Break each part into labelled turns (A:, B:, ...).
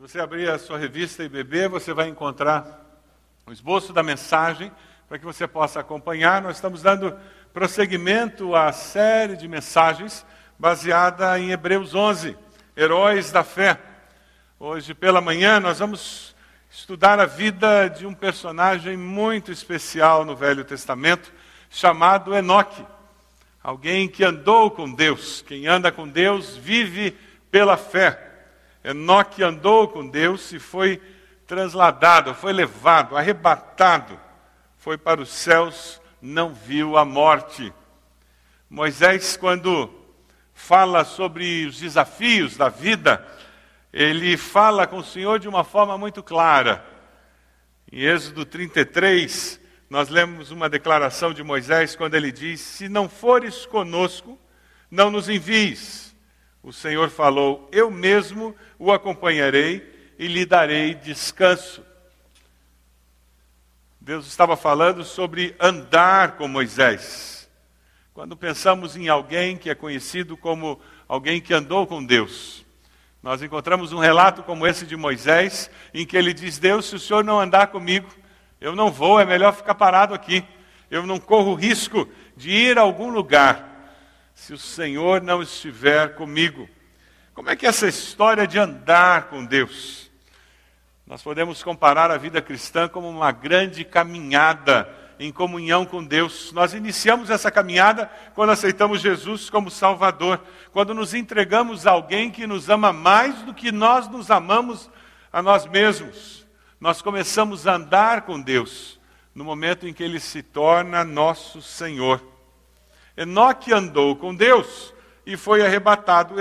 A: Se você abrir a sua revista e beber, você vai encontrar o esboço da mensagem para que você possa acompanhar. Nós estamos dando prosseguimento à série de mensagens baseada em Hebreus 11, Heróis da Fé. Hoje pela manhã nós vamos estudar a vida de um personagem muito especial no Velho Testamento, chamado Enoque. Alguém que andou com Deus. Quem anda com Deus vive pela fé. Enoque andou com Deus e foi transladado, foi levado, arrebatado, foi para os céus, não viu a morte. Moisés, quando fala sobre os desafios da vida, ele fala com o Senhor de uma forma muito clara. Em Êxodo 33, nós lemos uma declaração de Moisés quando ele diz: Se não fores conosco, não nos envies. O Senhor falou: Eu mesmo o acompanharei e lhe darei descanso. Deus estava falando sobre andar com Moisés. Quando pensamos em alguém que é conhecido como alguém que andou com Deus, nós encontramos um relato como esse de Moisés, em que ele diz: Deus, se o senhor não andar comigo, eu não vou, é melhor ficar parado aqui. Eu não corro risco de ir a algum lugar se o Senhor não estiver comigo. Como é que é essa história de andar com Deus? Nós podemos comparar a vida cristã como uma grande caminhada em comunhão com Deus. Nós iniciamos essa caminhada quando aceitamos Jesus como Salvador, quando nos entregamos a alguém que nos ama mais do que nós nos amamos a nós mesmos. Nós começamos a andar com Deus no momento em que Ele se torna nosso Senhor. Enoque andou com Deus e foi arrebatado.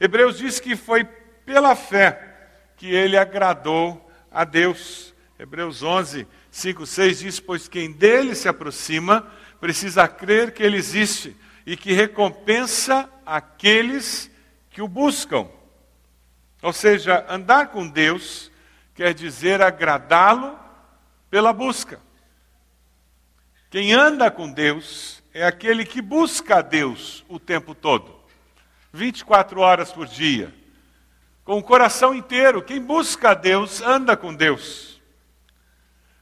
A: Hebreus diz que foi pela fé que ele agradou a Deus. Hebreus 11, 5, 6 diz: Pois quem dele se aproxima precisa crer que ele existe e que recompensa aqueles que o buscam. Ou seja, andar com Deus quer dizer agradá-lo pela busca. Quem anda com Deus é aquele que busca a Deus o tempo todo, 24 horas por dia, com o coração inteiro. Quem busca a Deus anda com Deus.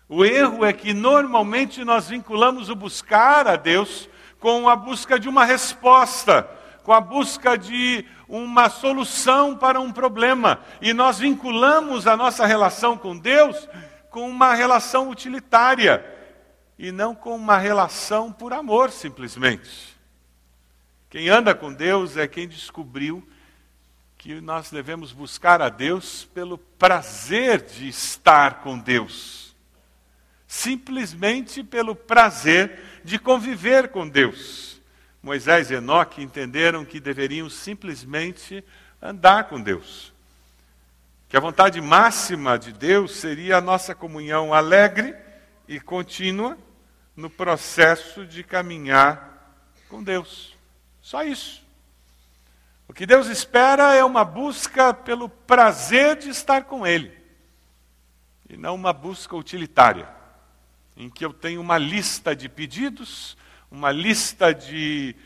A: O erro é que normalmente nós vinculamos o buscar a Deus com a busca de uma resposta, com a busca de uma solução para um problema. E nós vinculamos a nossa relação com Deus com uma relação utilitária e não com uma relação por amor, simplesmente. Quem anda com Deus é quem descobriu que nós devemos buscar a Deus pelo prazer de estar com Deus. Simplesmente pelo prazer de conviver com Deus. Moisés e Enoque entenderam que deveriam simplesmente andar com Deus. Que a vontade máxima de Deus seria a nossa comunhão alegre e contínua no processo de caminhar com Deus. Só isso. O que Deus espera é uma busca pelo prazer de estar com Ele, e não uma busca utilitária, em que eu tenho uma lista de pedidos, uma lista de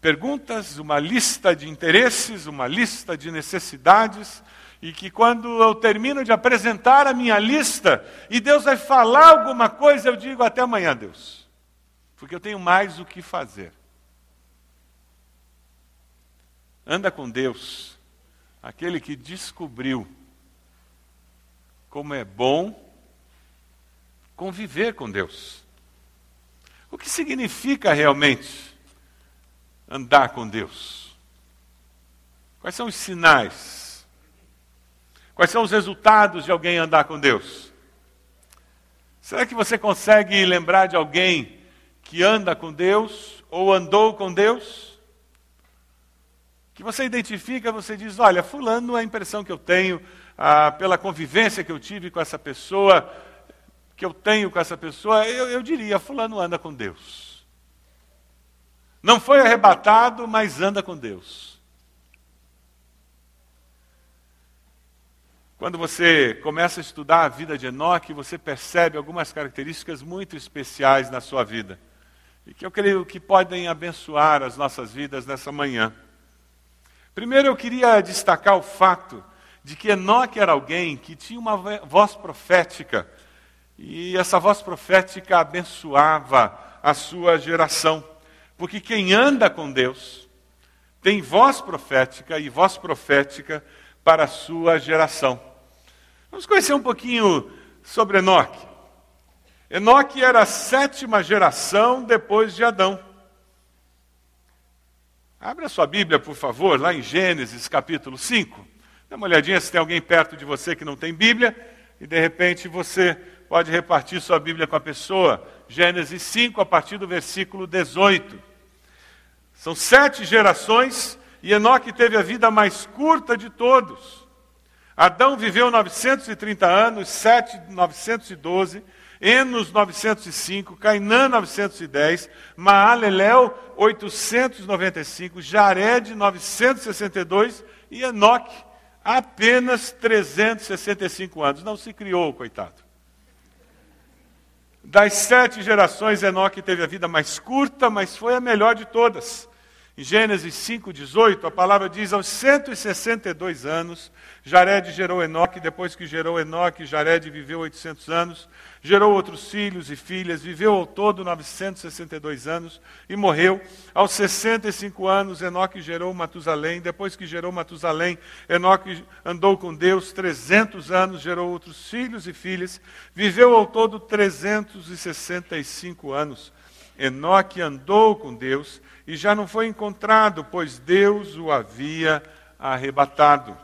A: perguntas, uma lista de interesses, uma lista de necessidades, e que quando eu termino de apresentar a minha lista e Deus vai falar alguma coisa, eu digo até amanhã, Deus, porque eu tenho mais o que fazer. Anda com Deus, aquele que descobriu como é bom conviver com Deus. O que significa realmente andar com Deus? Quais são os sinais? Quais são os resultados de alguém andar com Deus? Será que você consegue lembrar de alguém que anda com Deus ou andou com Deus? Que você identifica, você diz: olha, Fulano, a impressão que eu tenho, ah, pela convivência que eu tive com essa pessoa, que eu tenho com essa pessoa, eu, eu diria: Fulano anda com Deus. Não foi arrebatado, mas anda com Deus. Quando você começa a estudar a vida de Enoque, você percebe algumas características muito especiais na sua vida. E que eu creio que podem abençoar as nossas vidas nessa manhã. Primeiro, eu queria destacar o fato de que Enoque era alguém que tinha uma voz profética, e essa voz profética abençoava a sua geração. Porque quem anda com Deus tem voz profética e voz profética para a sua geração. Vamos conhecer um pouquinho sobre Enoque. Enoque era a sétima geração depois de Adão. Abra sua Bíblia, por favor, lá em Gênesis capítulo 5. Dá uma olhadinha se tem alguém perto de você que não tem Bíblia e de repente você pode repartir sua Bíblia com a pessoa. Gênesis 5, a partir do versículo 18. São sete gerações e Enoque teve a vida mais curta de todos. Adão viveu 930 anos, Sete 912, Enos 905, Cainã 910, Maalalel 895, Jared 962 e Enoque apenas 365 anos. Não se criou, coitado. Das sete gerações, Enoque teve a vida mais curta, mas foi a melhor de todas. Em Gênesis 5,18, a palavra diz: aos 162 anos, Jared gerou Enoque, depois que gerou Enoque, Jared viveu 800 anos, gerou outros filhos e filhas, viveu ao todo 962 anos e morreu. Aos 65 anos, Enoque gerou Matusalém, depois que gerou Matusalém, Enoque andou com Deus 300 anos, gerou outros filhos e filhas, viveu ao todo 365 anos. Enoque andou com Deus e já não foi encontrado, pois Deus o havia arrebatado.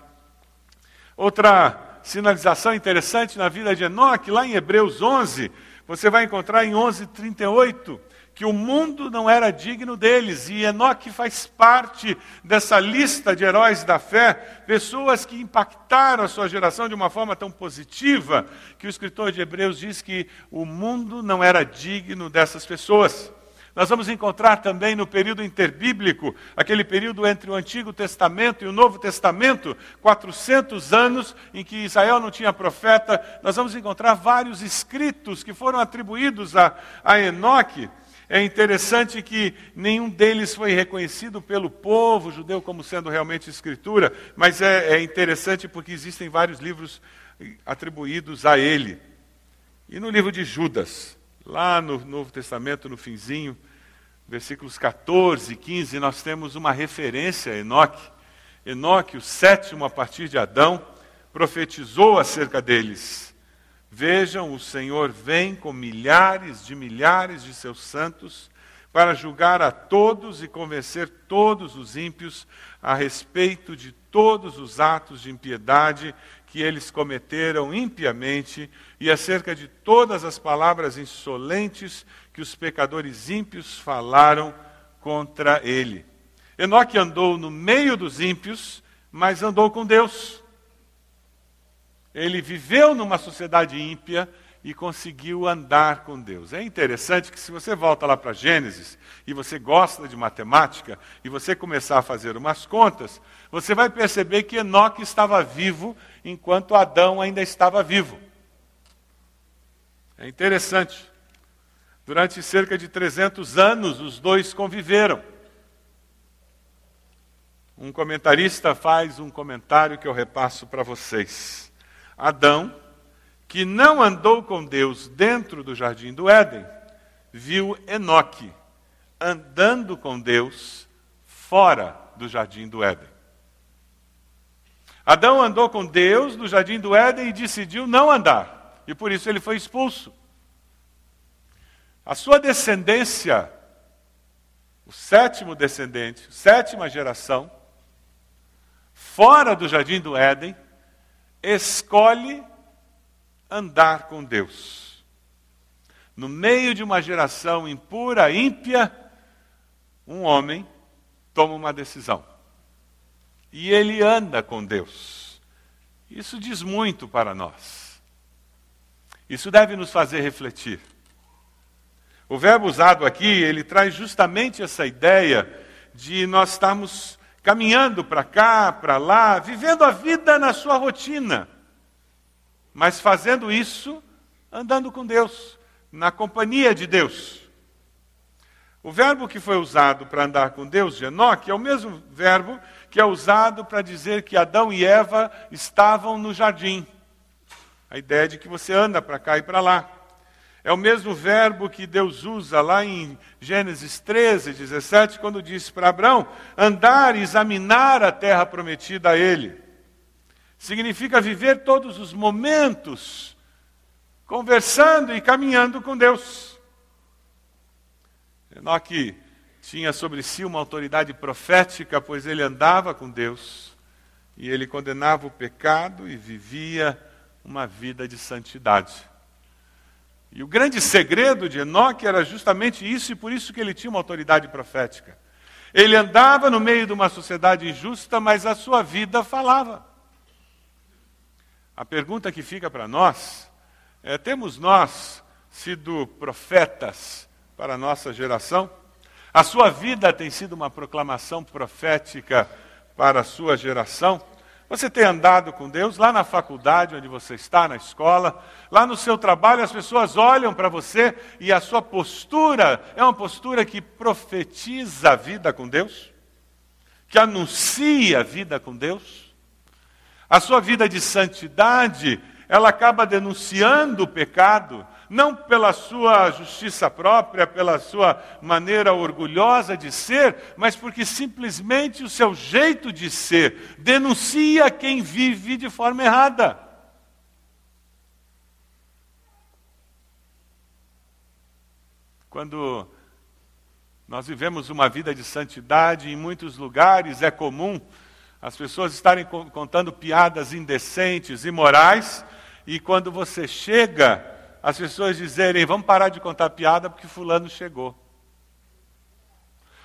A: Outra sinalização interessante na vida de Enoque, lá em Hebreus 11, você vai encontrar em 11:38 que o mundo não era digno deles, e Enoque faz parte dessa lista de heróis da fé, pessoas que impactaram a sua geração de uma forma tão positiva, que o escritor de Hebreus diz que o mundo não era digno dessas pessoas. Nós vamos encontrar também no período interbíblico, aquele período entre o Antigo Testamento e o Novo Testamento, 400 anos em que Israel não tinha profeta, nós vamos encontrar vários escritos que foram atribuídos a, a Enoque. É interessante que nenhum deles foi reconhecido pelo povo judeu como sendo realmente escritura, mas é, é interessante porque existem vários livros atribuídos a ele. E no livro de Judas, Lá no Novo Testamento, no finzinho, versículos 14 e 15, nós temos uma referência a Enoque. Enoque, o sétimo a partir de Adão, profetizou acerca deles. Vejam, o Senhor vem com milhares de milhares de seus santos para julgar a todos e convencer todos os ímpios a respeito de todos os atos de impiedade que eles cometeram impiamente e acerca de todas as palavras insolentes que os pecadores ímpios falaram contra ele. Enoque andou no meio dos ímpios, mas andou com Deus. Ele viveu numa sociedade ímpia e conseguiu andar com Deus. É interessante que se você volta lá para Gênesis e você gosta de matemática e você começar a fazer umas contas, você vai perceber que Enoque estava vivo enquanto Adão ainda estava vivo. É interessante. Durante cerca de 300 anos, os dois conviveram. Um comentarista faz um comentário que eu repasso para vocês. Adão, que não andou com Deus dentro do jardim do Éden, viu Enoque andando com Deus fora do jardim do Éden. Adão andou com Deus no jardim do Éden e decidiu não andar. E por isso ele foi expulso. A sua descendência, o sétimo descendente, sétima geração, fora do jardim do Éden, escolhe andar com Deus. No meio de uma geração impura, ímpia, um homem toma uma decisão e ele anda com Deus. Isso diz muito para nós. Isso deve nos fazer refletir. O verbo usado aqui, ele traz justamente essa ideia de nós estarmos caminhando para cá, para lá, vivendo a vida na sua rotina, mas fazendo isso andando com Deus, na companhia de Deus. O verbo que foi usado para andar com Deus, de Enoque, é o mesmo verbo que é usado para dizer que Adão e Eva estavam no jardim. A ideia de que você anda para cá e para lá. É o mesmo verbo que Deus usa lá em Gênesis 13, 17, quando disse para Abraão andar e examinar a terra prometida a ele. Significa viver todos os momentos conversando e caminhando com Deus. Enoque tinha sobre si uma autoridade profética, pois ele andava com Deus e ele condenava o pecado e vivia uma vida de santidade. E o grande segredo de Enoque era justamente isso, e por isso que ele tinha uma autoridade profética. Ele andava no meio de uma sociedade injusta, mas a sua vida falava. A pergunta que fica para nós é: temos nós sido profetas para a nossa geração? A sua vida tem sido uma proclamação profética para a sua geração? Você tem andado com Deus lá na faculdade onde você está, na escola, lá no seu trabalho, as pessoas olham para você e a sua postura é uma postura que profetiza a vida com Deus, que anuncia a vida com Deus. A sua vida de santidade, ela acaba denunciando o pecado, não pela sua justiça própria, pela sua maneira orgulhosa de ser, mas porque simplesmente o seu jeito de ser denuncia quem vive de forma errada. Quando nós vivemos uma vida de santidade, em muitos lugares é comum as pessoas estarem contando piadas indecentes, imorais, e quando você chega as pessoas dizerem: vamos parar de contar piada porque Fulano chegou.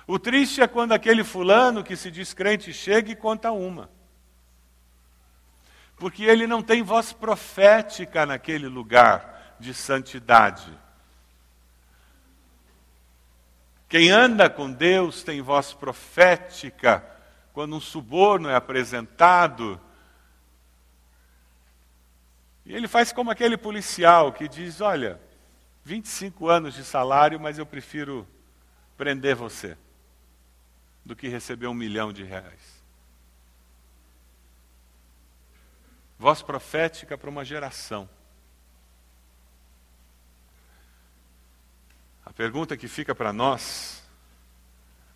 A: O triste é quando aquele Fulano que se diz crente chega e conta uma. Porque ele não tem voz profética naquele lugar de santidade. Quem anda com Deus tem voz profética quando um suborno é apresentado e ele faz como aquele policial que diz: Olha, 25 anos de salário, mas eu prefiro prender você do que receber um milhão de reais. Voz profética para uma geração. A pergunta que fica para nós: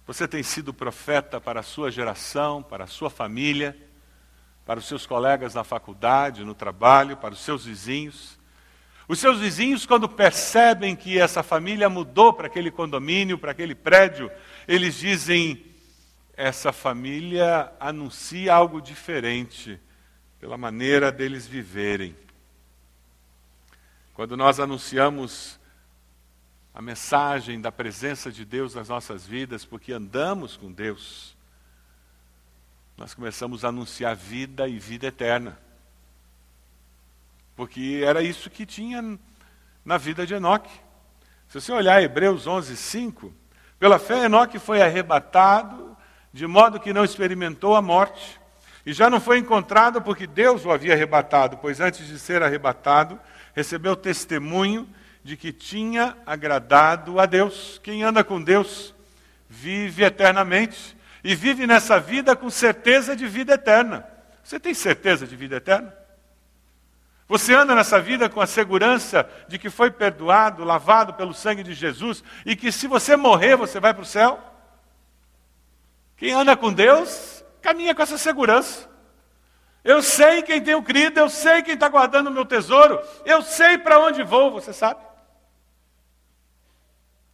A: você tem sido profeta para a sua geração, para a sua família? Para os seus colegas na faculdade, no trabalho, para os seus vizinhos. Os seus vizinhos, quando percebem que essa família mudou para aquele condomínio, para aquele prédio, eles dizem: essa família anuncia algo diferente pela maneira deles viverem. Quando nós anunciamos a mensagem da presença de Deus nas nossas vidas, porque andamos com Deus, nós começamos a anunciar vida e vida eterna. Porque era isso que tinha na vida de Enoque. Se você olhar Hebreus 11, 5, pela fé Enoque foi arrebatado, de modo que não experimentou a morte. E já não foi encontrado porque Deus o havia arrebatado, pois antes de ser arrebatado, recebeu testemunho de que tinha agradado a Deus. Quem anda com Deus vive eternamente e vive nessa vida com certeza de vida eterna. Você tem certeza de vida eterna? Você anda nessa vida com a segurança de que foi perdoado, lavado pelo sangue de Jesus e que se você morrer, você vai para o céu? Quem anda com Deus, caminha com essa segurança. Eu sei quem tenho crido, eu sei quem está guardando o meu tesouro, eu sei para onde vou, você sabe?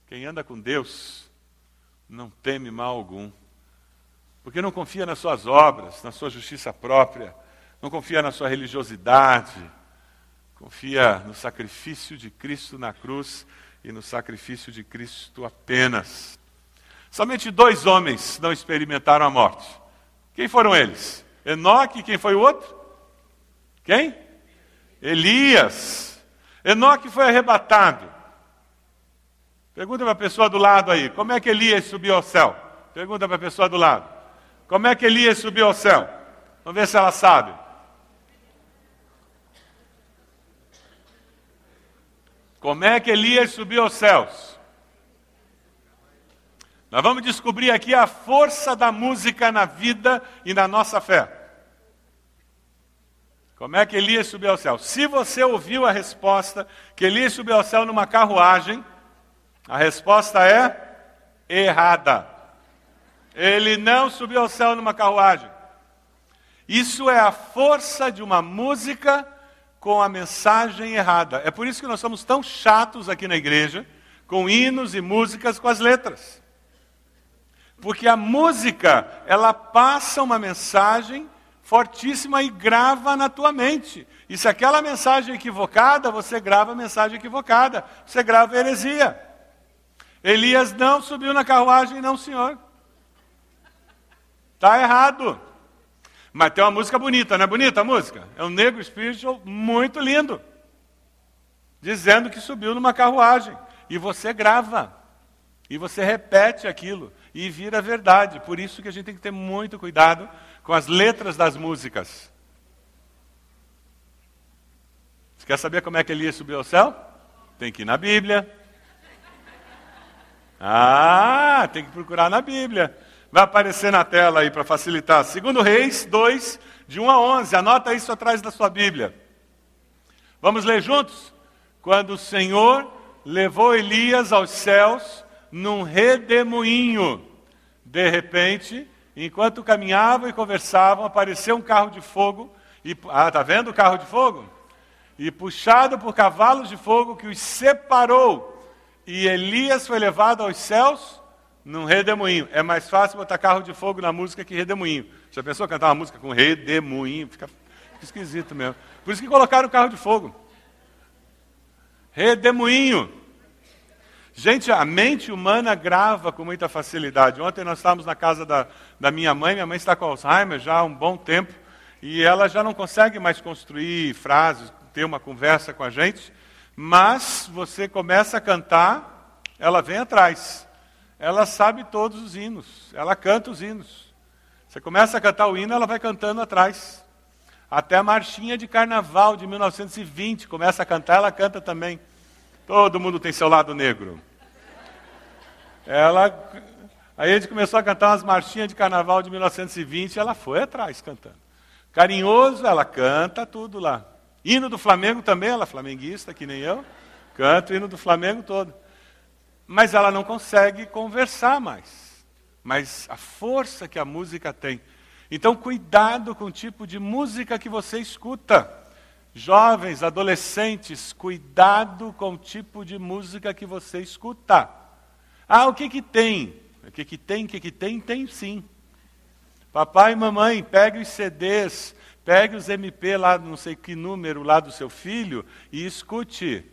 A: Quem anda com Deus não teme mal algum porque não confia nas suas obras, na sua justiça própria, não confia na sua religiosidade, confia no sacrifício de Cristo na cruz e no sacrifício de Cristo apenas. Somente dois homens não experimentaram a morte. Quem foram eles? Enoque, quem foi o outro? Quem? Elias. Enoque foi arrebatado. Pergunta para a pessoa do lado aí, como é que Elias subiu ao céu? Pergunta para a pessoa do lado. Como é que Elias subiu ao céu? Vamos ver se ela sabe. Como é que Elias subiu aos céus? Nós vamos descobrir aqui a força da música na vida e na nossa fé. Como é que Elias subiu ao céu? Se você ouviu a resposta que Elias subiu ao céu numa carruagem, a resposta é errada. Ele não subiu ao céu numa carruagem. Isso é a força de uma música com a mensagem errada. É por isso que nós somos tão chatos aqui na igreja, com hinos e músicas com as letras. Porque a música, ela passa uma mensagem fortíssima e grava na tua mente. E se aquela mensagem equivocada, você grava a mensagem equivocada. Você grava a heresia. Elias não subiu na carruagem, não, senhor. Está errado. Mas tem uma música bonita, não é bonita a música? É um negro spiritual muito lindo. Dizendo que subiu numa carruagem. E você grava. E você repete aquilo. E vira verdade. Por isso que a gente tem que ter muito cuidado com as letras das músicas. Você quer saber como é que Elias subiu ao céu? Tem que ir na Bíblia. Ah, tem que procurar na Bíblia. Vai aparecer na tela aí para facilitar. Segundo Reis 2, de 1 a 11. Anota isso atrás da sua Bíblia. Vamos ler juntos? Quando o Senhor levou Elias aos céus num redemoinho. De repente, enquanto caminhavam e conversavam, apareceu um carro de fogo. E, ah, tá vendo o carro de fogo? E puxado por cavalos de fogo que os separou. E Elias foi levado aos céus num redemoinho. É mais fácil botar carro de fogo na música que redemoinho. Já pensou cantar uma música com redemoinho? Fica, fica esquisito mesmo. Por isso que colocaram carro de fogo. Redemoinho. Gente, a mente humana grava com muita facilidade. Ontem nós estávamos na casa da, da minha mãe, minha mãe está com Alzheimer já há um bom tempo, e ela já não consegue mais construir frases, ter uma conversa com a gente, mas você começa a cantar, ela vem atrás ela sabe todos os hinos, ela canta os hinos. Você começa a cantar o hino, ela vai cantando atrás. Até a marchinha de carnaval de 1920 começa a cantar, ela canta também. Todo mundo tem seu lado negro. Ela, aí a gente começou a cantar umas marchinhas de carnaval de 1920, ela foi atrás cantando. Carinhoso, ela canta tudo lá. Hino do Flamengo também, ela é flamenguista, que nem eu. Canta o hino do Flamengo todo mas ela não consegue conversar mais. Mas a força que a música tem. Então, cuidado com o tipo de música que você escuta. Jovens, adolescentes, cuidado com o tipo de música que você escuta. Ah, o que que tem? O que que tem? O que que tem? Tem sim. Papai e mamãe, pegue os CDs, pegue os MP lá, não sei que número lá do seu filho e escute.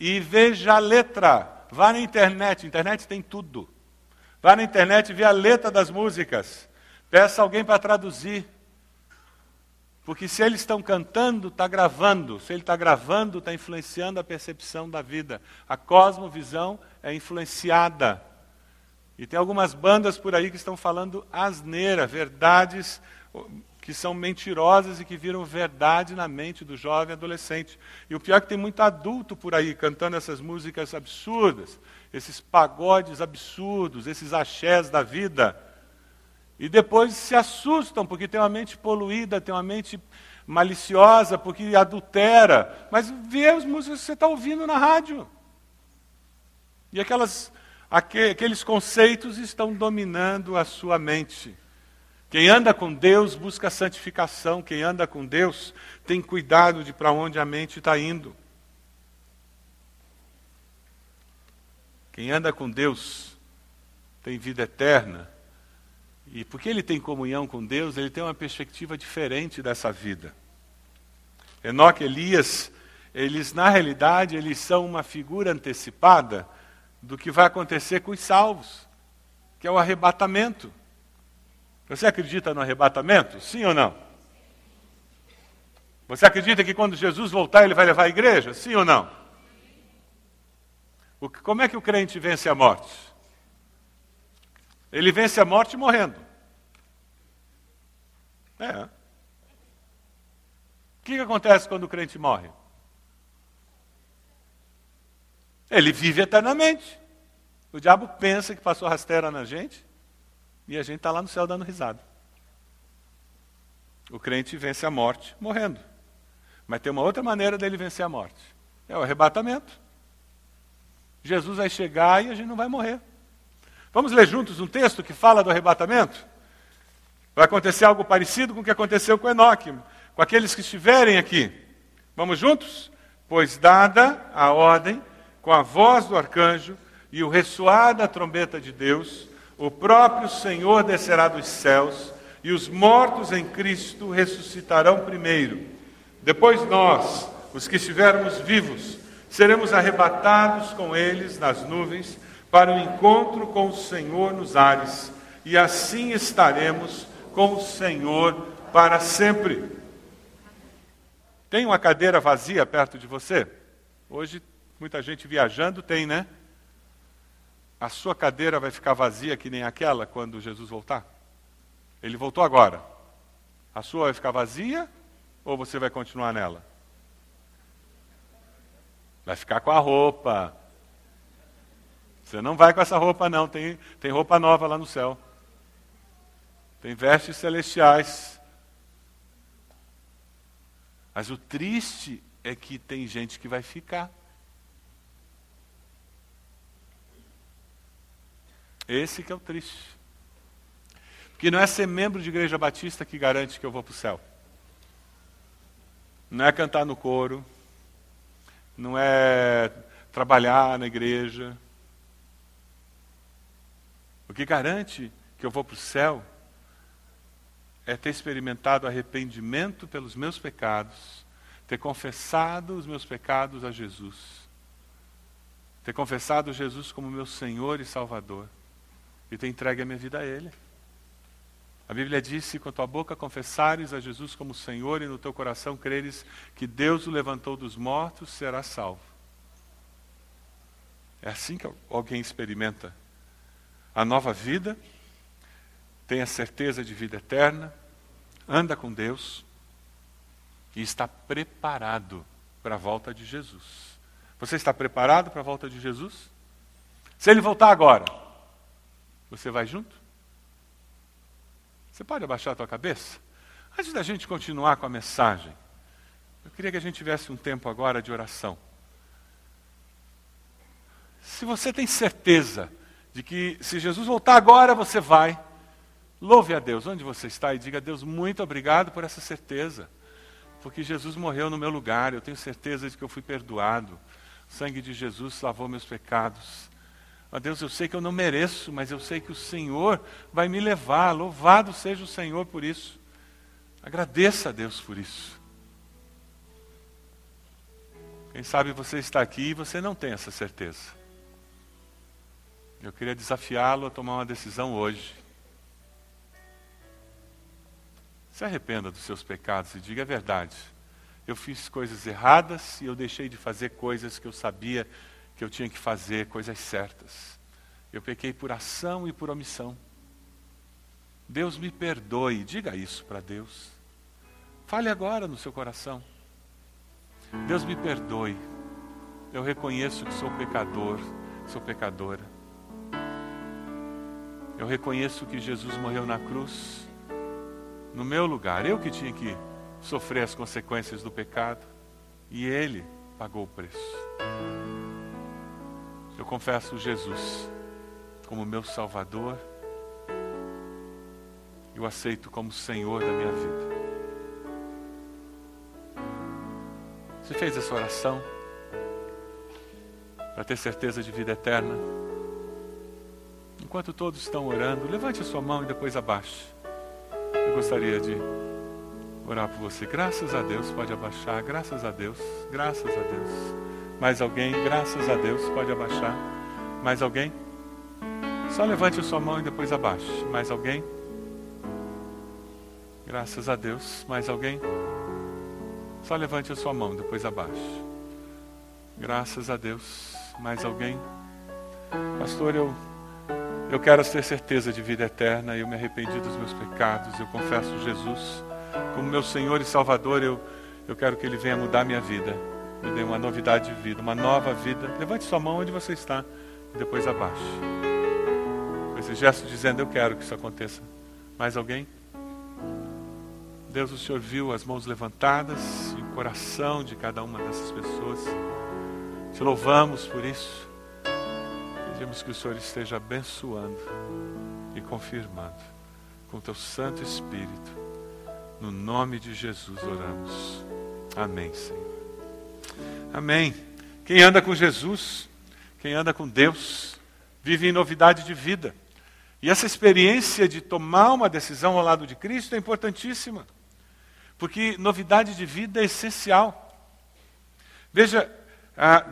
A: E veja a letra. Vá na internet, internet tem tudo. Vá na internet e vê a letra das músicas. Peça alguém para traduzir. Porque se eles estão cantando, está gravando. Se ele está gravando, está influenciando a percepção da vida. A cosmovisão é influenciada. E tem algumas bandas por aí que estão falando asneira, verdades que são mentirosas e que viram verdade na mente do jovem adolescente. E o pior é que tem muito adulto por aí cantando essas músicas absurdas, esses pagodes absurdos, esses axés da vida. E depois se assustam porque tem uma mente poluída, tem uma mente maliciosa, porque adultera. Mas vê as músicas que você está ouvindo na rádio. E aquelas, aqueles conceitos estão dominando a sua mente. Quem anda com Deus busca santificação, quem anda com Deus tem cuidado de para onde a mente está indo. Quem anda com Deus tem vida eterna. E porque ele tem comunhão com Deus, ele tem uma perspectiva diferente dessa vida. Enoque e Elias, eles na realidade, eles são uma figura antecipada do que vai acontecer com os salvos, que é o arrebatamento. Você acredita no arrebatamento? Sim ou não? Você acredita que quando Jesus voltar, ele vai levar a igreja? Sim ou não? O, como é que o crente vence a morte? Ele vence a morte morrendo. É. O que, que acontece quando o crente morre? Ele vive eternamente. O diabo pensa que passou rasteira na gente e a gente está lá no céu dando risada. O crente vence a morte morrendo. Mas tem uma outra maneira dele vencer a morte: é o arrebatamento. Jesus vai chegar e a gente não vai morrer. Vamos ler juntos um texto que fala do arrebatamento? Vai acontecer algo parecido com o que aconteceu com Enoque, com aqueles que estiverem aqui. Vamos juntos? Pois dada a ordem, com a voz do arcanjo e o ressoar da trombeta de Deus, o próprio Senhor descerá dos céus e os mortos em Cristo ressuscitarão primeiro. Depois nós, os que estivermos vivos, seremos arrebatados com eles nas nuvens para o encontro com o Senhor nos ares, e assim estaremos com o Senhor para sempre. Tem uma cadeira vazia perto de você? Hoje, muita gente viajando tem, né? A sua cadeira vai ficar vazia que nem aquela quando Jesus voltar? Ele voltou agora. A sua vai ficar vazia ou você vai continuar nela? Vai ficar com a roupa. Você não vai com essa roupa, não. Tem, tem roupa nova lá no céu. Tem vestes celestiais. Mas o triste é que tem gente que vai ficar. Esse que é o triste. Porque não é ser membro de igreja batista que garante que eu vou para o céu. Não é cantar no coro. Não é trabalhar na igreja. O que garante que eu vou para o céu é ter experimentado arrependimento pelos meus pecados, ter confessado os meus pecados a Jesus, ter confessado Jesus como meu Senhor e Salvador e ter entregue a minha vida a Ele. A Bíblia diz: com tua boca confessares a Jesus como Senhor e no teu coração creres que Deus o levantou dos mortos, serás salvo. É assim que alguém experimenta a nova vida, tem a certeza de vida eterna, anda com Deus e está preparado para a volta de Jesus. Você está preparado para a volta de Jesus? Se ele voltar agora, você vai junto? Você pode abaixar a tua cabeça? Antes da gente continuar com a mensagem, eu queria que a gente tivesse um tempo agora de oração. Se você tem certeza de que se Jesus voltar agora, você vai, louve a Deus onde você está e diga a Deus muito obrigado por essa certeza. Porque Jesus morreu no meu lugar, eu tenho certeza de que eu fui perdoado. O sangue de Jesus lavou meus pecados. Ó Deus, eu sei que eu não mereço, mas eu sei que o Senhor vai me levar. Louvado seja o Senhor por isso. Agradeça a Deus por isso. Quem sabe você está aqui e você não tem essa certeza. Eu queria desafiá-lo a tomar uma decisão hoje. Se arrependa dos seus pecados e diga a verdade. Eu fiz coisas erradas e eu deixei de fazer coisas que eu sabia que eu tinha que fazer coisas certas. Eu pequei por ação e por omissão. Deus me perdoe, diga isso para Deus. Fale agora no seu coração. Deus me perdoe. Eu reconheço que sou pecador, sou pecadora. Eu reconheço que Jesus morreu na cruz no meu lugar. Eu que tinha que sofrer as consequências do pecado e ele pagou o preço eu confesso Jesus como meu Salvador, eu aceito como Senhor da minha vida. Você fez essa oração para ter certeza de vida eterna? Enquanto todos estão orando, levante a sua mão e depois abaixe. Eu gostaria de orar por você. Graças a Deus, pode abaixar. Graças a Deus, graças a Deus. Mais alguém? Graças a Deus. Pode abaixar. Mais alguém? Só levante a sua mão e depois abaixe. Mais alguém? Graças a Deus. Mais alguém? Só levante a sua mão, depois abaixe. Graças a Deus. Mais alguém? Pastor, eu, eu quero ter certeza de vida eterna. Eu me arrependi dos meus pecados. Eu confesso Jesus como meu Senhor e Salvador. Eu, eu quero que Ele venha mudar minha vida me dê uma novidade de vida, uma nova vida. Levante sua mão onde você está. e depois abaixe. Com esse gesto dizendo: Eu quero que isso aconteça. Mais alguém? Deus, o Senhor viu as mãos levantadas e o coração de cada uma dessas pessoas. Te louvamos por isso. Pedimos que o Senhor esteja abençoando e confirmando com teu Santo Espírito. No nome de Jesus oramos. Amém, Senhor. Amém. Quem anda com Jesus, quem anda com Deus, vive em novidade de vida. E essa experiência de tomar uma decisão ao lado de Cristo é importantíssima. Porque novidade de vida é essencial. Veja,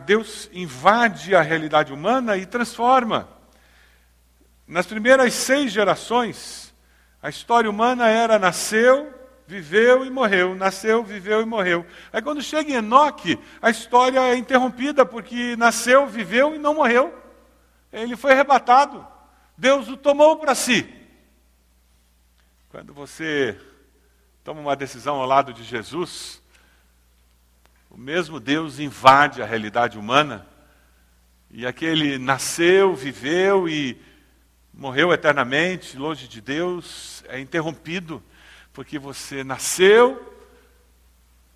A: Deus invade a realidade humana e transforma. Nas primeiras seis gerações, a história humana era nasceu, viveu e morreu, nasceu, viveu e morreu. Aí quando chega em Enoque, a história é interrompida porque nasceu, viveu e não morreu. Ele foi arrebatado. Deus o tomou para si. Quando você toma uma decisão ao lado de Jesus, o mesmo Deus invade a realidade humana, e aquele nasceu, viveu e morreu eternamente, longe de Deus, é interrompido, porque você nasceu,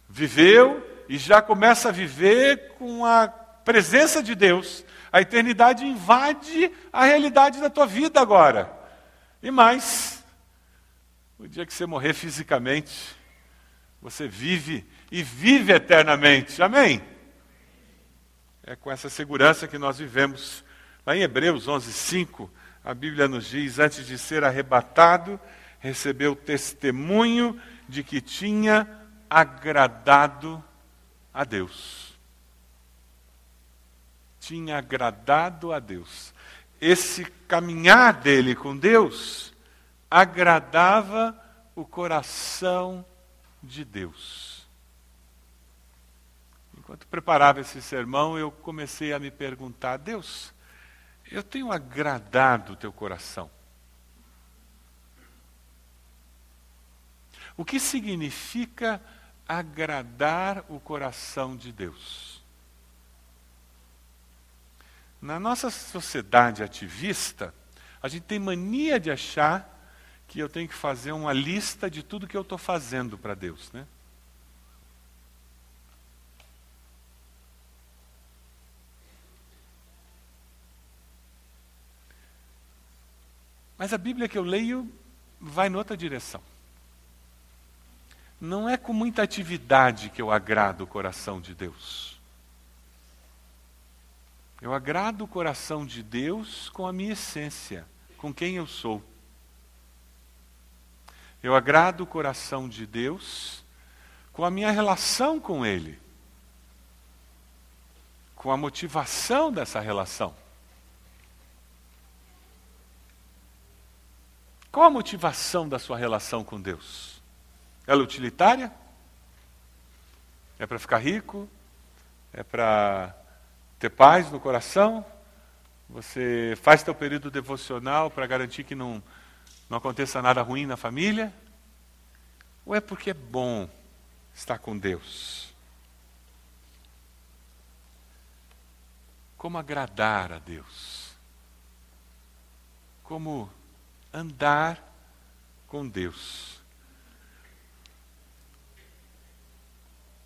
A: viveu e já começa a viver com a presença de Deus. A eternidade invade a realidade da tua vida agora. E mais, o dia que você morrer fisicamente, você vive e vive eternamente. Amém? É com essa segurança que nós vivemos. Lá em Hebreus 11, 5, a Bíblia nos diz: antes de ser arrebatado, recebeu testemunho de que tinha agradado a Deus. Tinha agradado a Deus. Esse caminhar dele com Deus agradava o coração de Deus. Enquanto preparava esse sermão, eu comecei a me perguntar: Deus, eu tenho agradado o teu coração? O que significa agradar o coração de Deus? Na nossa sociedade ativista, a gente tem mania de achar que eu tenho que fazer uma lista de tudo que eu estou fazendo para Deus. Né? Mas a Bíblia que eu leio vai noutra direção. Não é com muita atividade que eu agrado o coração de Deus. Eu agrado o coração de Deus com a minha essência, com quem eu sou. Eu agrado o coração de Deus com a minha relação com Ele, com a motivação dessa relação. Qual a motivação da sua relação com Deus? Ela é utilitária? É para ficar rico? É para ter paz no coração? Você faz teu período devocional para garantir que não não aconteça nada ruim na família? Ou é porque é bom estar com Deus? Como agradar a Deus? Como andar com Deus?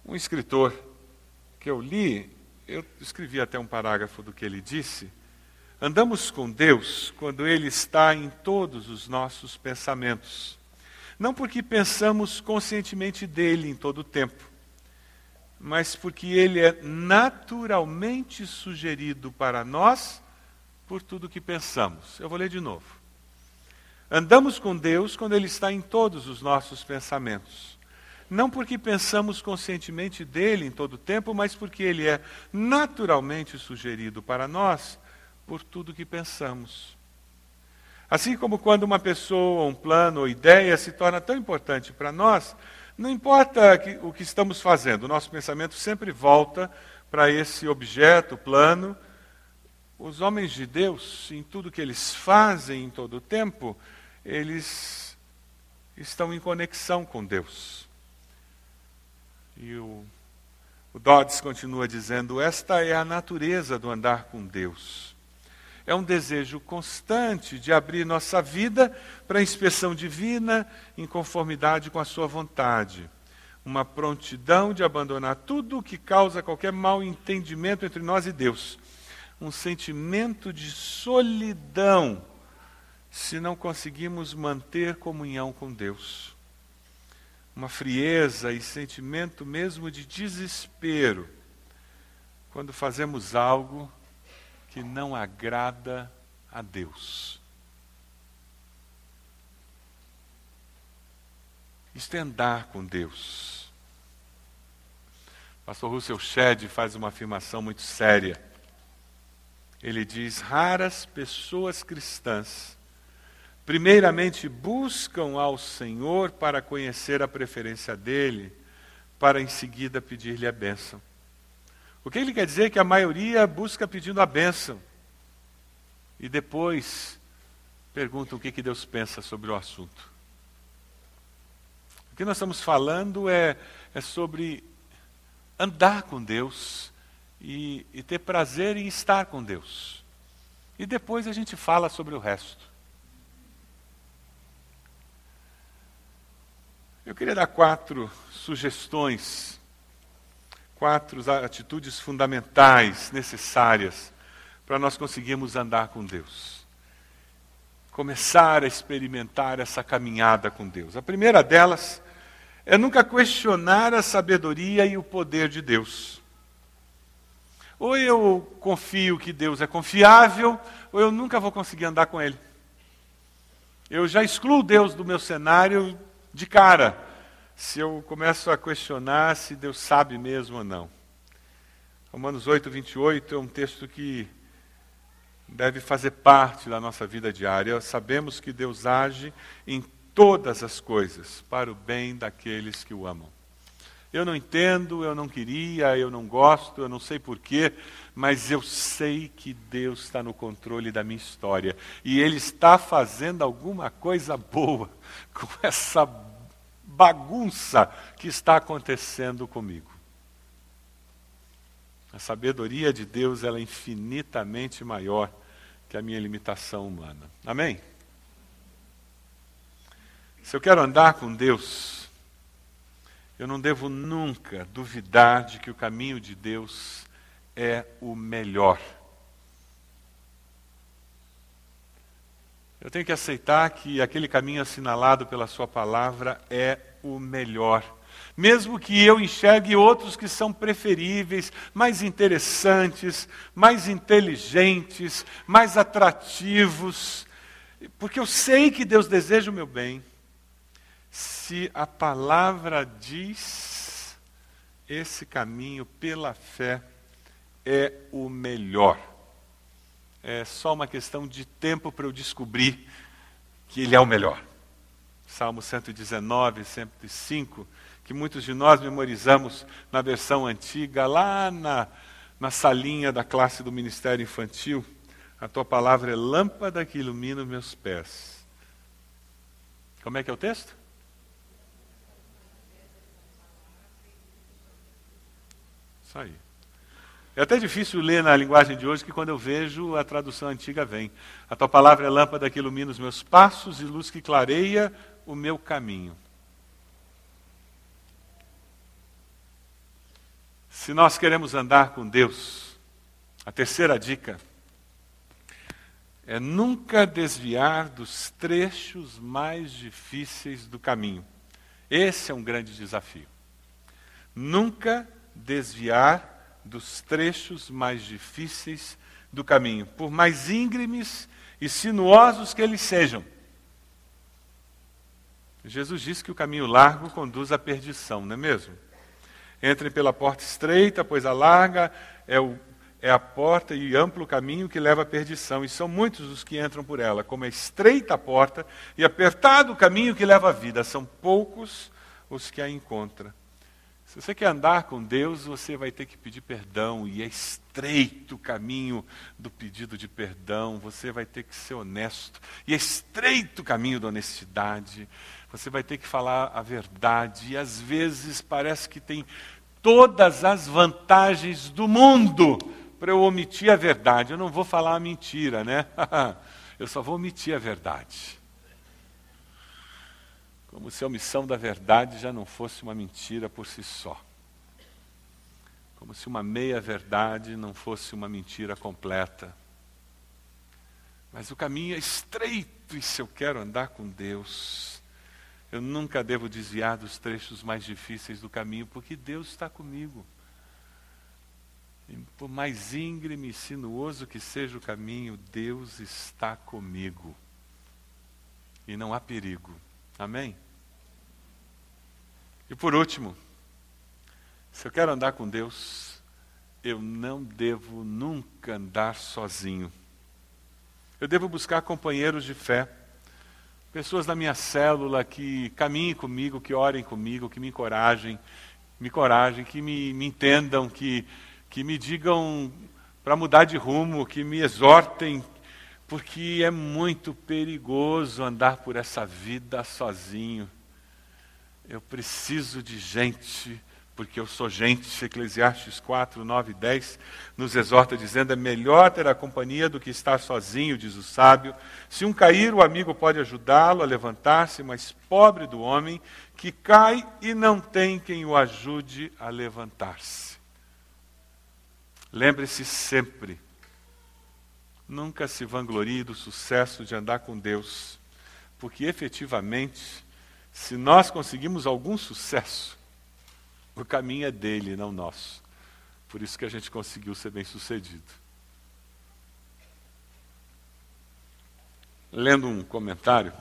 A: Um escritor que eu li, eu escrevi até um parágrafo do que ele disse Andamos com Deus quando Ele está em todos os nossos pensamentos. Não porque pensamos conscientemente dele em todo o tempo, mas porque ele é naturalmente sugerido para nós por tudo que pensamos. Eu vou ler de novo. Andamos com Deus quando Ele está em todos os nossos pensamentos. Não porque pensamos conscientemente dele em todo o tempo, mas porque Ele é naturalmente sugerido para nós por tudo que pensamos. Assim como quando uma pessoa, um plano ou ideia se torna tão importante para nós, não importa o que estamos fazendo, o nosso pensamento sempre volta para esse objeto, plano. Os homens de Deus, em tudo que eles fazem em todo o tempo, eles estão em conexão com Deus. E o, o Dodds continua dizendo: esta é a natureza do andar com Deus. é um desejo constante de abrir nossa vida para a inspeção divina em conformidade com a Sua vontade. Uma prontidão de abandonar tudo o que causa qualquer mal entendimento entre nós e Deus. Um sentimento de solidão se não conseguimos manter comunhão com Deus. Uma frieza e sentimento mesmo de desespero quando fazemos algo que não agrada a Deus. Isto é andar com Deus. Pastor Russell Shedd faz uma afirmação muito séria. Ele diz: raras pessoas cristãs, primeiramente buscam ao Senhor para conhecer a preferência dele, para em seguida pedir-lhe a bênção. O que ele quer dizer é que a maioria busca pedindo a bênção e depois pergunta o que, que Deus pensa sobre o assunto. O que nós estamos falando é, é sobre andar com Deus e, e ter prazer em estar com Deus. E depois a gente fala sobre o resto. Eu queria dar quatro sugestões quatro atitudes fundamentais, necessárias, para nós conseguirmos andar com Deus. Começar a experimentar essa caminhada com Deus. A primeira delas é nunca questionar a sabedoria e o poder de Deus. Ou eu confio que Deus é confiável, ou eu nunca vou conseguir andar com Ele. Eu já excluo Deus do meu cenário de cara se eu começo a questionar se Deus sabe mesmo ou não. Romanos 8, 28 é um texto que deve fazer parte da nossa vida diária. Sabemos que Deus age em todas as coisas para o bem daqueles que o amam. Eu não entendo, eu não queria, eu não gosto, eu não sei porquê, mas eu sei que Deus está no controle da minha história. E Ele está fazendo alguma coisa boa com essa bagunça que está acontecendo comigo. A sabedoria de Deus ela é infinitamente maior que a minha limitação humana. Amém? Se eu quero andar com Deus, eu não devo nunca duvidar de que o caminho de Deus é o melhor. Eu tenho que aceitar que aquele caminho assinalado pela Sua palavra é o melhor. Mesmo que eu enxergue outros que são preferíveis, mais interessantes, mais inteligentes, mais atrativos, porque eu sei que Deus deseja o meu bem. Se a palavra diz, esse caminho pela fé é o melhor é só uma questão de tempo para eu descobrir que Ele é o melhor. Salmo 119, 105, que muitos de nós memorizamos na versão antiga, lá na, na salinha da classe do Ministério Infantil. A tua palavra é lâmpada que ilumina os meus pés. Como é que é o texto? É até difícil ler na linguagem de hoje, que quando eu vejo a tradução antiga vem. A tua palavra é lâmpada que ilumina os meus passos e luz que clareia o meu caminho. Se nós queremos andar com Deus, a terceira dica é nunca desviar dos trechos mais difíceis do caminho. Esse é um grande desafio. Nunca desviar dos trechos mais difíceis do caminho, por mais íngremes e sinuosos que eles sejam. Jesus disse que o caminho largo conduz à perdição, não é mesmo? Entrem pela porta estreita, pois a larga é, o, é a porta e amplo caminho que leva à perdição, e são muitos os que entram por ela, como é estreita a porta e apertado o caminho que leva à vida, são poucos os que a encontram. Se você quer andar com Deus, você vai ter que pedir perdão, e é estreito o caminho do pedido de perdão, você vai ter que ser honesto, e é estreito o caminho da honestidade, você vai ter que falar a verdade, e às vezes parece que tem todas as vantagens do mundo para eu omitir a verdade. Eu não vou falar a mentira, né? eu só vou omitir a verdade. Como se a omissão da verdade já não fosse uma mentira por si só. Como se uma meia-verdade não fosse uma mentira completa. Mas o caminho é estreito e se eu quero andar com Deus, eu nunca devo desviar dos trechos mais difíceis do caminho, porque Deus está comigo. E por mais íngreme e sinuoso que seja o caminho, Deus está comigo. E não há perigo. Amém? E por último, se eu quero andar com Deus, eu não devo nunca andar sozinho. Eu devo buscar companheiros de fé, pessoas da minha célula que caminhem comigo, que orem comigo, que me encorajem, me encorajem, que me, me entendam, que, que me digam para mudar de rumo, que me exortem, porque é muito perigoso andar por essa vida sozinho. Eu preciso de gente porque eu sou gente, Eclesiastes 4, 9 e 10 nos exorta dizendo: é melhor ter a companhia do que estar sozinho, diz o sábio. Se um cair, o amigo pode ajudá-lo a levantar-se, mas pobre do homem que cai e não tem quem o ajude a levantar-se. Lembre-se sempre, nunca se vanglorie do sucesso de andar com Deus, porque efetivamente, se nós conseguimos algum sucesso, o caminho é dele, não nosso. Por isso que a gente conseguiu ser bem sucedido. Lendo um comentário,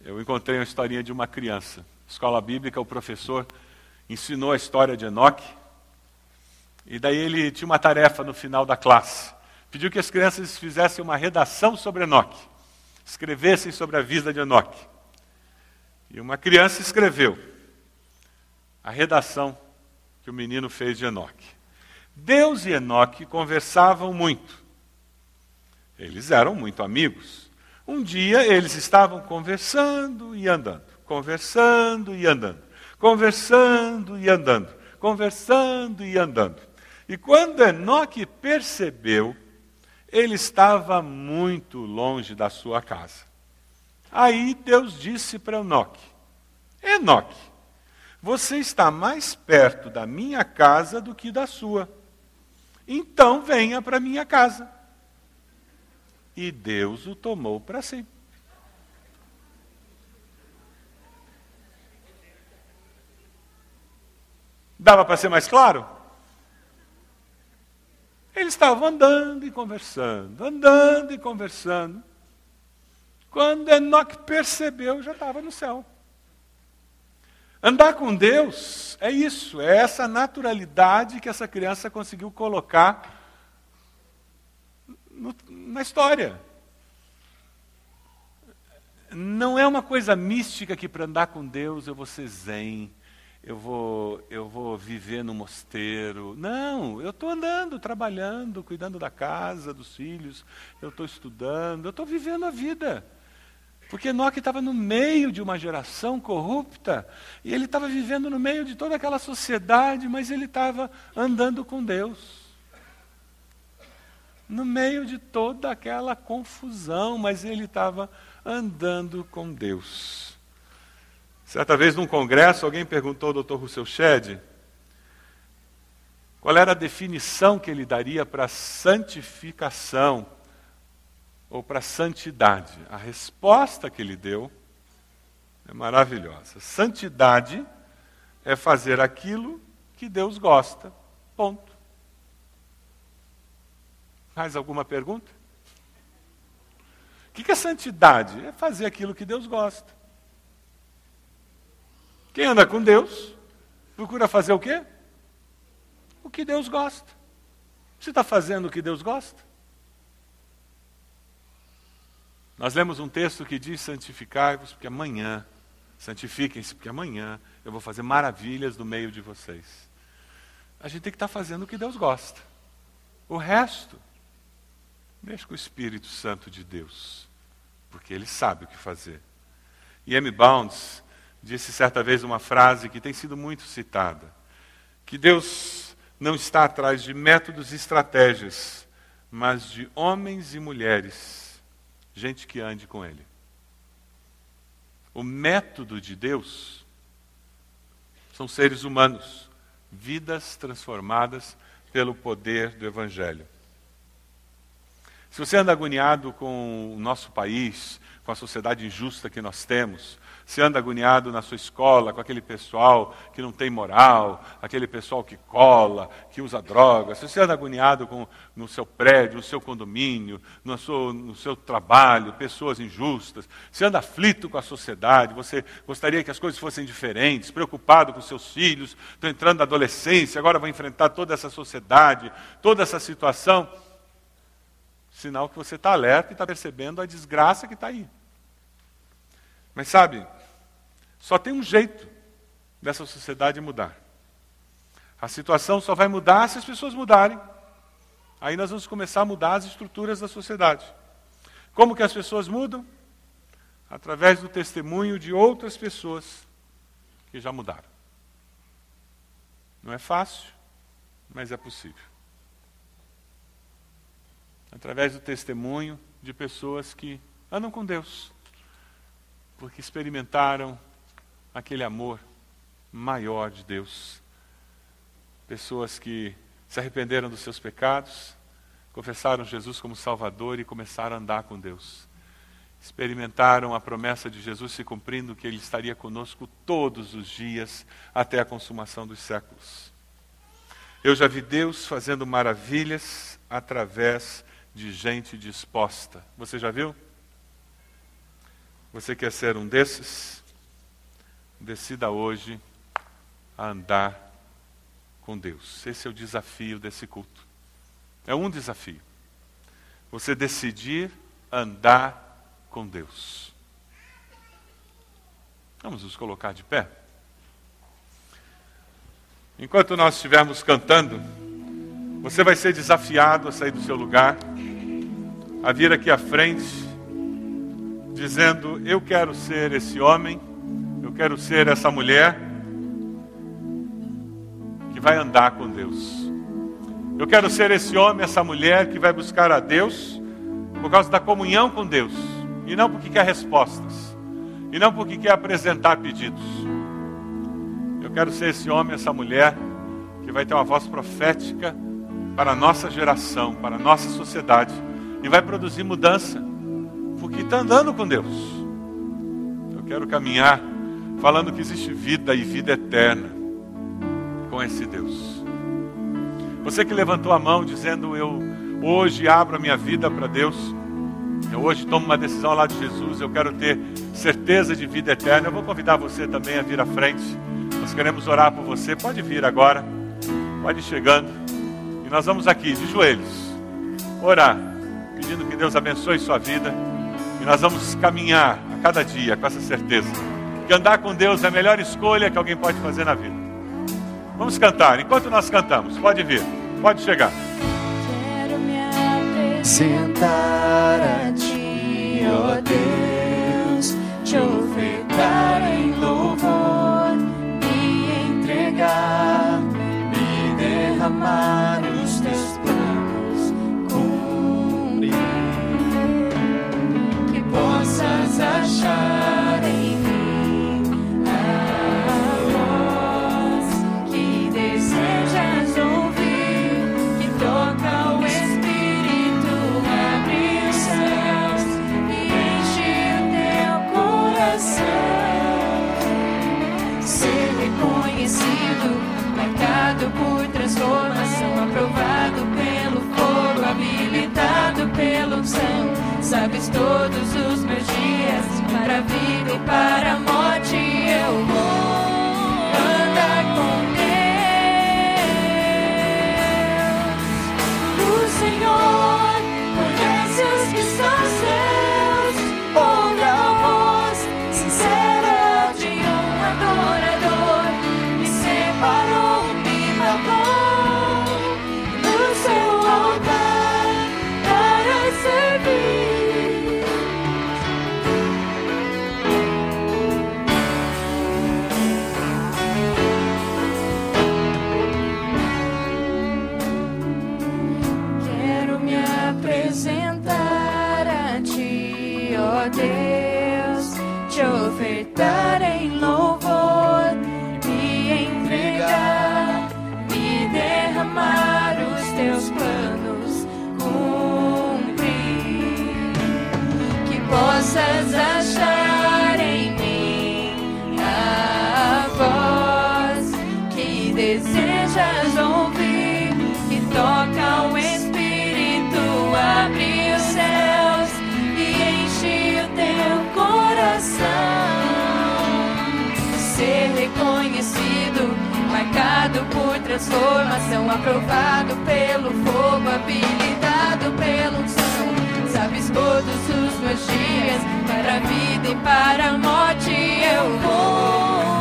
A: eu encontrei uma historinha de uma criança. Escola bíblica, o professor ensinou a história de Enoque. E daí ele tinha uma tarefa no final da classe. Pediu que as crianças fizessem uma redação sobre Enoque. Escrevessem sobre a vida de Enoque. E uma criança escreveu a redação que o menino fez de Enoque. Deus e Enoque conversavam muito. Eles eram muito amigos. Um dia eles estavam conversando e andando, conversando e andando, conversando e andando, conversando e andando. E quando Enoque percebeu, ele estava muito longe da sua casa. Aí Deus disse para Enoque: Enoque, você está mais perto da minha casa do que da sua. Então venha para minha casa. E Deus o tomou para si. Dava para ser mais claro? Eles estavam andando e conversando, andando e conversando. Quando Enoque percebeu, já estava no céu. Andar com Deus é isso, é essa naturalidade que essa criança conseguiu colocar no, na história. Não é uma coisa mística que para andar com Deus eu vou ser zen, eu vou, eu vou viver no mosteiro. Não, eu estou andando, trabalhando, cuidando da casa, dos filhos, eu estou estudando, eu estou vivendo a vida. Porque Enoque estava no meio de uma geração corrupta, e ele estava vivendo no meio de toda aquela sociedade, mas ele estava andando com Deus. No meio de toda aquela confusão, mas ele estava andando com Deus. Certa vez, num congresso, alguém perguntou ao Dr. Rousseau Shedd qual era a definição que ele daria para santificação ou para a santidade? A resposta que ele deu é maravilhosa. Santidade é fazer aquilo que Deus gosta. Ponto. Mais alguma pergunta? O que é santidade? É fazer aquilo que Deus gosta. Quem anda com Deus procura fazer o quê? O que Deus gosta. Você está fazendo o que Deus gosta? Nós lemos um texto que diz: santificai-vos, porque amanhã, santifiquem-se, porque amanhã eu vou fazer maravilhas no meio de vocês. A gente tem que estar fazendo o que Deus gosta. O resto, deixa com o Espírito Santo de Deus, porque ele sabe o que fazer. E M. Bounds disse certa vez uma frase que tem sido muito citada: que Deus não está atrás de métodos e estratégias, mas de homens e mulheres, gente que ande com Ele. O método de Deus são seres humanos, vidas transformadas pelo poder do Evangelho. Se você anda agoniado com o nosso país, com a sociedade injusta que nós temos, se anda agoniado na sua escola com aquele pessoal que não tem moral, aquele pessoal que cola, que usa drogas, você anda agoniado com, no seu prédio, no seu condomínio, no seu, no seu trabalho, pessoas injustas, se anda aflito com a sociedade, você gostaria que as coisas fossem diferentes, preocupado com seus filhos, estão entrando na adolescência, agora vão enfrentar toda essa sociedade, toda essa situação. Sinal que você está alerta e está percebendo a desgraça que está aí. Mas sabe, só tem um jeito dessa sociedade mudar. A situação só vai mudar se as pessoas mudarem. Aí nós vamos começar a mudar as estruturas da sociedade. Como que as pessoas mudam? Através do testemunho de outras pessoas que já mudaram. Não é fácil, mas é possível. Através do testemunho de pessoas que andam com Deus, porque experimentaram aquele amor maior de Deus. Pessoas que se arrependeram dos seus pecados, confessaram Jesus como Salvador e começaram a andar com Deus. Experimentaram a promessa de Jesus se cumprindo, que Ele estaria conosco todos os dias até a consumação dos séculos. Eu já vi Deus fazendo maravilhas através de gente disposta. Você já viu? Você quer ser um desses? Decida hoje a andar com Deus. Esse é o desafio desse culto. É um desafio. Você decidir andar com Deus. Vamos nos colocar de pé. Enquanto nós estivermos cantando, você vai ser desafiado a sair do seu lugar, a vir aqui à frente, dizendo: Eu quero ser esse homem quero ser essa mulher que vai andar com Deus. Eu quero ser esse homem, essa mulher que vai buscar a Deus por causa da comunhão com Deus e não porque quer respostas e não porque quer apresentar pedidos. Eu quero ser esse homem, essa mulher que vai ter uma voz profética para a nossa geração, para a nossa sociedade e vai produzir mudança porque está andando com Deus. Eu quero caminhar falando que existe vida e vida eterna com esse Deus. Você que levantou a mão dizendo: Eu hoje abro a minha vida para Deus, eu hoje tomo uma decisão lá de Jesus, eu quero ter certeza de vida eterna. Eu vou convidar você também a vir à frente. Nós queremos orar por você. Pode vir agora, pode ir chegando. E nós vamos aqui, de joelhos, orar, pedindo que Deus abençoe sua vida. E nós vamos caminhar a cada dia com essa certeza que andar com Deus é a melhor escolha que alguém pode fazer na vida. Vamos cantar. Enquanto nós cantamos, pode vir, pode chegar.
B: Quero me apresentar a ti, ó Deus, te ofertar em louvor, me entregar, me derramar os teus planos, cumprir, que possas achar desejas ouvir, que toca o Espírito, abre os céus e enche o teu coração. Ser reconhecido, marcado por transformação, aprovado pelo fogo, habilitado pela unção. Sabes todos os meus dias, para a vida e para a morte eu vou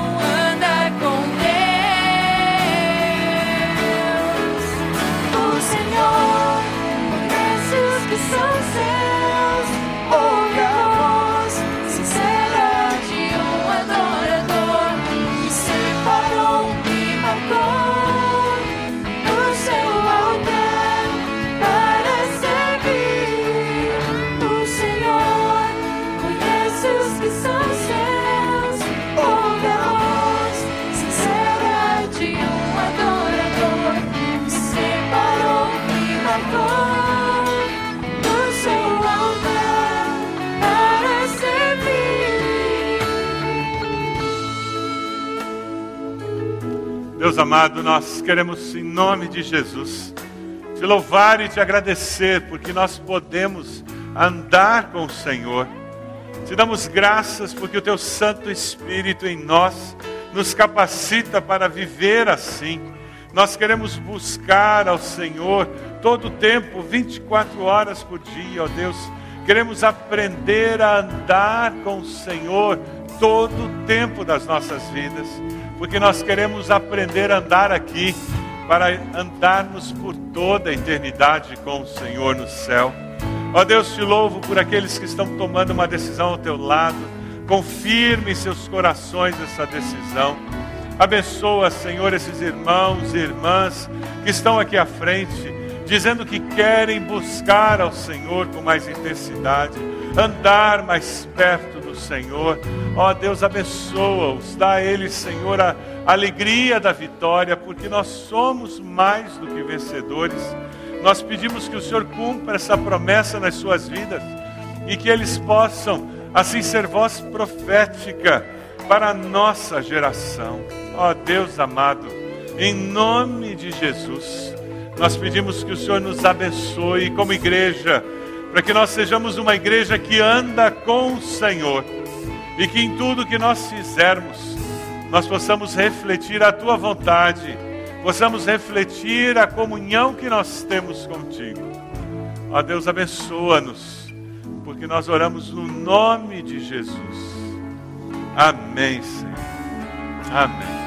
A: amado, nós queremos, em nome de Jesus, te louvar e te agradecer, porque nós podemos andar com o Senhor. Te damos graças porque o teu Santo Espírito em nós nos capacita para viver assim. Nós queremos buscar ao Senhor todo o tempo, 24 horas por dia, ó Deus. Queremos aprender a andar com o Senhor todo o tempo das nossas vidas, porque nós queremos aprender a andar aqui para andarmos por toda a eternidade com o Senhor no céu. Ó Deus, te louvo por aqueles que estão tomando uma decisão ao teu lado. Confirme em seus corações essa decisão. Abençoa, Senhor, esses irmãos e irmãs que estão aqui à frente, dizendo que querem buscar ao Senhor com mais intensidade, andar mais perto Senhor. Ó Deus, abençoa-os, dá a eles, Senhor, a alegria da vitória, porque nós somos mais do que vencedores. Nós pedimos que o Senhor cumpra essa promessa nas suas vidas e que eles possam, assim, ser voz profética para a nossa geração. Ó Deus amado, em nome de Jesus, nós pedimos que o Senhor nos abençoe como igreja, para que nós sejamos uma igreja que anda com o Senhor e que em tudo que nós fizermos, nós possamos refletir a tua vontade, possamos refletir a comunhão que nós temos contigo. Ó Deus, abençoa-nos, porque nós oramos no nome de Jesus. Amém, Senhor. Amém.